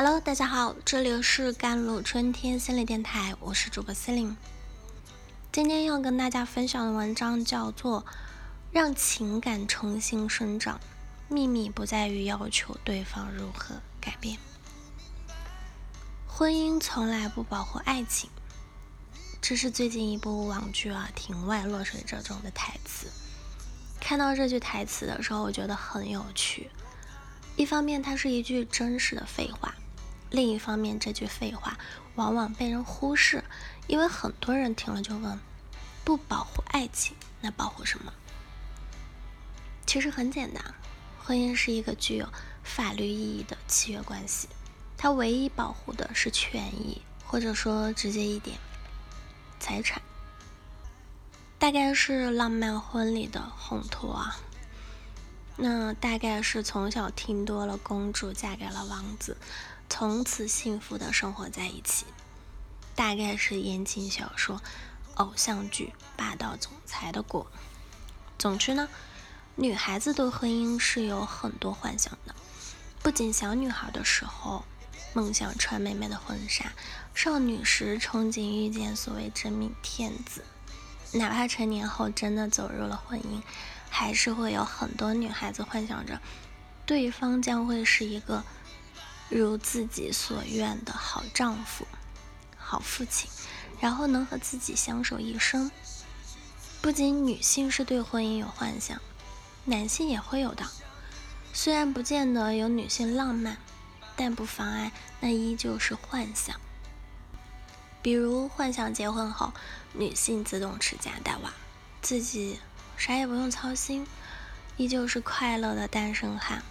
Hello，大家好，这里是甘露春天心理电台，我是主播思玲。今天要跟大家分享的文章叫做《让情感重新生长》，秘密不在于要求对方如何改变。婚姻从来不保护爱情，这是最近一部网剧啊《庭外落水者》中的台词。看到这句台词的时候，我觉得很有趣。一方面，它是一句真实的废话；另一方面，这句废话往往被人忽视，因为很多人听了就问：不保护爱情，那保护什么？其实很简单，婚姻是一个具有法律意义的契约关系，它唯一保护的是权益，或者说直接一点，财产。大概是浪漫婚礼的烘托啊。那大概是从小听多了公主嫁给了王子，从此幸福的生活在一起。大概是言情小说、偶像剧霸道总裁的果。总之呢，女孩子对婚姻是有很多幻想的。不仅小女孩的时候梦想穿美美的婚纱，少女时憧憬遇见所谓真命天子，哪怕成年后真的走入了婚姻。还是会有很多女孩子幻想着，对方将会是一个如自己所愿的好丈夫、好父亲，然后能和自己相守一生。不仅女性是对婚姻有幻想，男性也会有的。虽然不见得有女性浪漫，但不妨碍那依旧是幻想。比如幻想结婚后，女性自动持家带娃，自己。啥也不用操心，依旧是快乐的单身汉，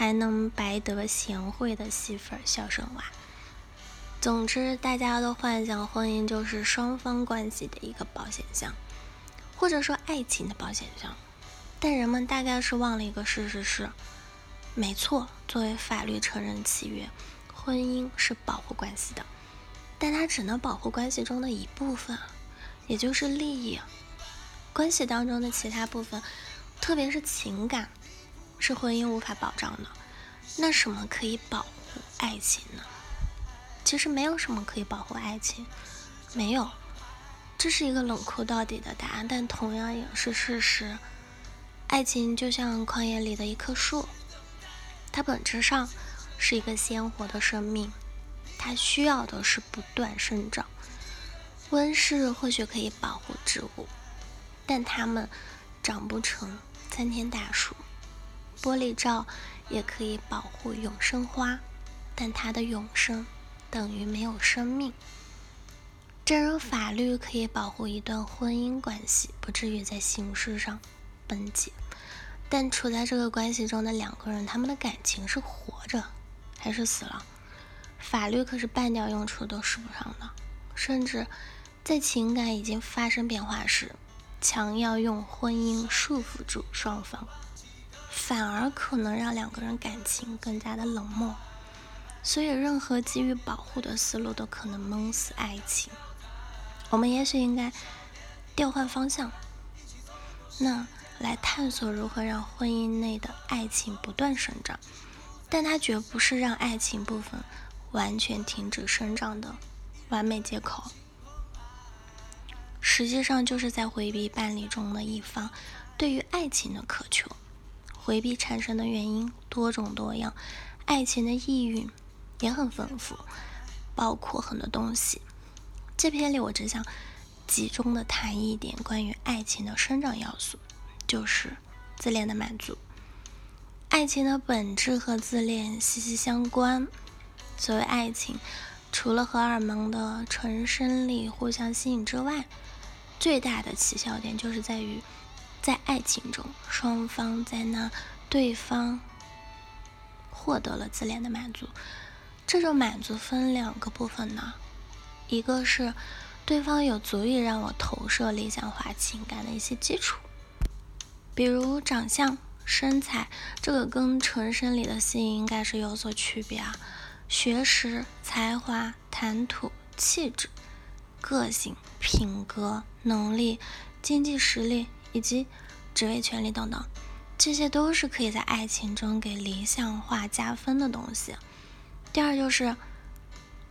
还能白得贤惠的媳妇儿、孝顺娃。总之，大家都幻想婚姻就是双方关系的一个保险箱，或者说爱情的保险箱。但人们大概是忘了一个事实是：没错，作为法律承认契约，婚姻是保护关系的，但它只能保护关系中的一部分，也就是利益。关系当中的其他部分，特别是情感，是婚姻无法保障的。那什么可以保护爱情呢？其实没有什么可以保护爱情，没有。这是一个冷酷到底的答案，但同样也是事实。爱情就像旷野里的一棵树，它本质上是一个鲜活的生命，它需要的是不断生长。温室或许可以保护植物。但它们长不成参天大树，玻璃罩也可以保护永生花，但它的永生等于没有生命。正如法律可以保护一段婚姻关系不至于在形式上崩解，但处在这个关系中的两个人，他们的感情是活着还是死了，法律可是半点用处都使不上的，甚至在情感已经发生变化时。强要用婚姻束缚住双方，反而可能让两个人感情更加的冷漠。所以，任何基于保护的思路都可能蒙死爱情。我们也许应该调换方向，那来探索如何让婚姻内的爱情不断生长，但它绝不是让爱情部分完全停止生长的完美借口。实际上就是在回避伴侣中的一方对于爱情的渴求，回避产生的原因多种多样，爱情的意蕴也很丰富，包括很多东西。这篇里我只想集中的谈一点关于爱情的生长要素，就是自恋的满足。爱情的本质和自恋息息相关。所谓爱情，除了荷尔蒙的纯生理互相吸引之外，最大的起效点就是在于，在爱情中，双方在那对方获得了自恋的满足。这种满足分两个部分呢，一个是对方有足以让我投射理想化情感的一些基础，比如长相、身材，这个跟纯生理的吸引应该是有所区别啊。学识、才华、谈吐、气质。个性、品格、能力、经济实力以及职位、权利等等，这些都是可以在爱情中给理想化加分的东西。第二就是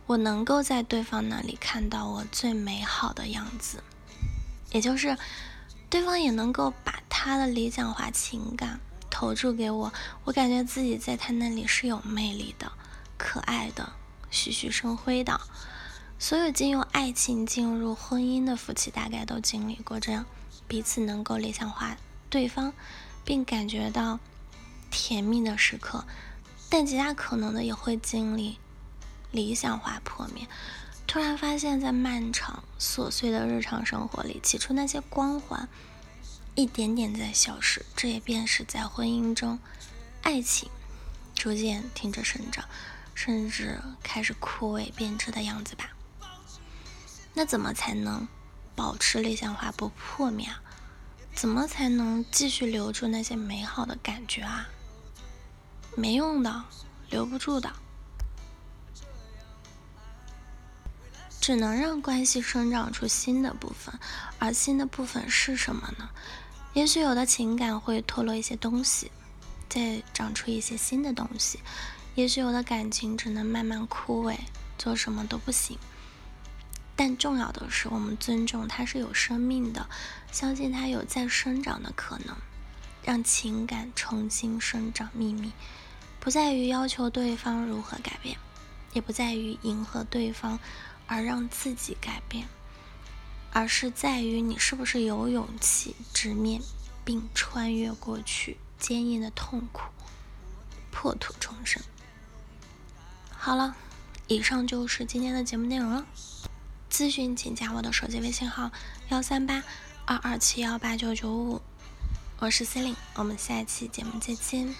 我能够在对方那里看到我最美好的样子，也就是对方也能够把他的理想化情感投注给我，我感觉自己在他那里是有魅力的、可爱的、栩栩生辉的。所有进入爱情、进入婚姻的夫妻，大概都经历过这样彼此能够理想化对方，并感觉到甜蜜的时刻。但极大可能的也会经历理想化破灭，突然发现，在漫长琐碎的日常生活里，起初那些光环一点点在消失。这也便是在婚姻中，爱情逐渐停止生长，甚至开始枯萎变质的样子吧。那怎么才能保持理想化不破灭？怎么才能继续留住那些美好的感觉啊？没用的，留不住的，只能让关系生长出新的部分。而新的部分是什么呢？也许有的情感会脱落一些东西，再长出一些新的东西；也许有的感情只能慢慢枯萎，做什么都不行。但重要的是，我们尊重它是有生命的，相信它有再生长的可能，让情感重新生长秘密。不在于要求对方如何改变，也不在于迎合对方而让自己改变，而是在于你是不是有勇气直面并穿越过去坚硬的痛苦，破土重生。好了，以上就是今天的节目内容了。咨询请加我的手机微信号：幺三八二二七幺八九九五，我是 C e l i n e 我们下期节目再见。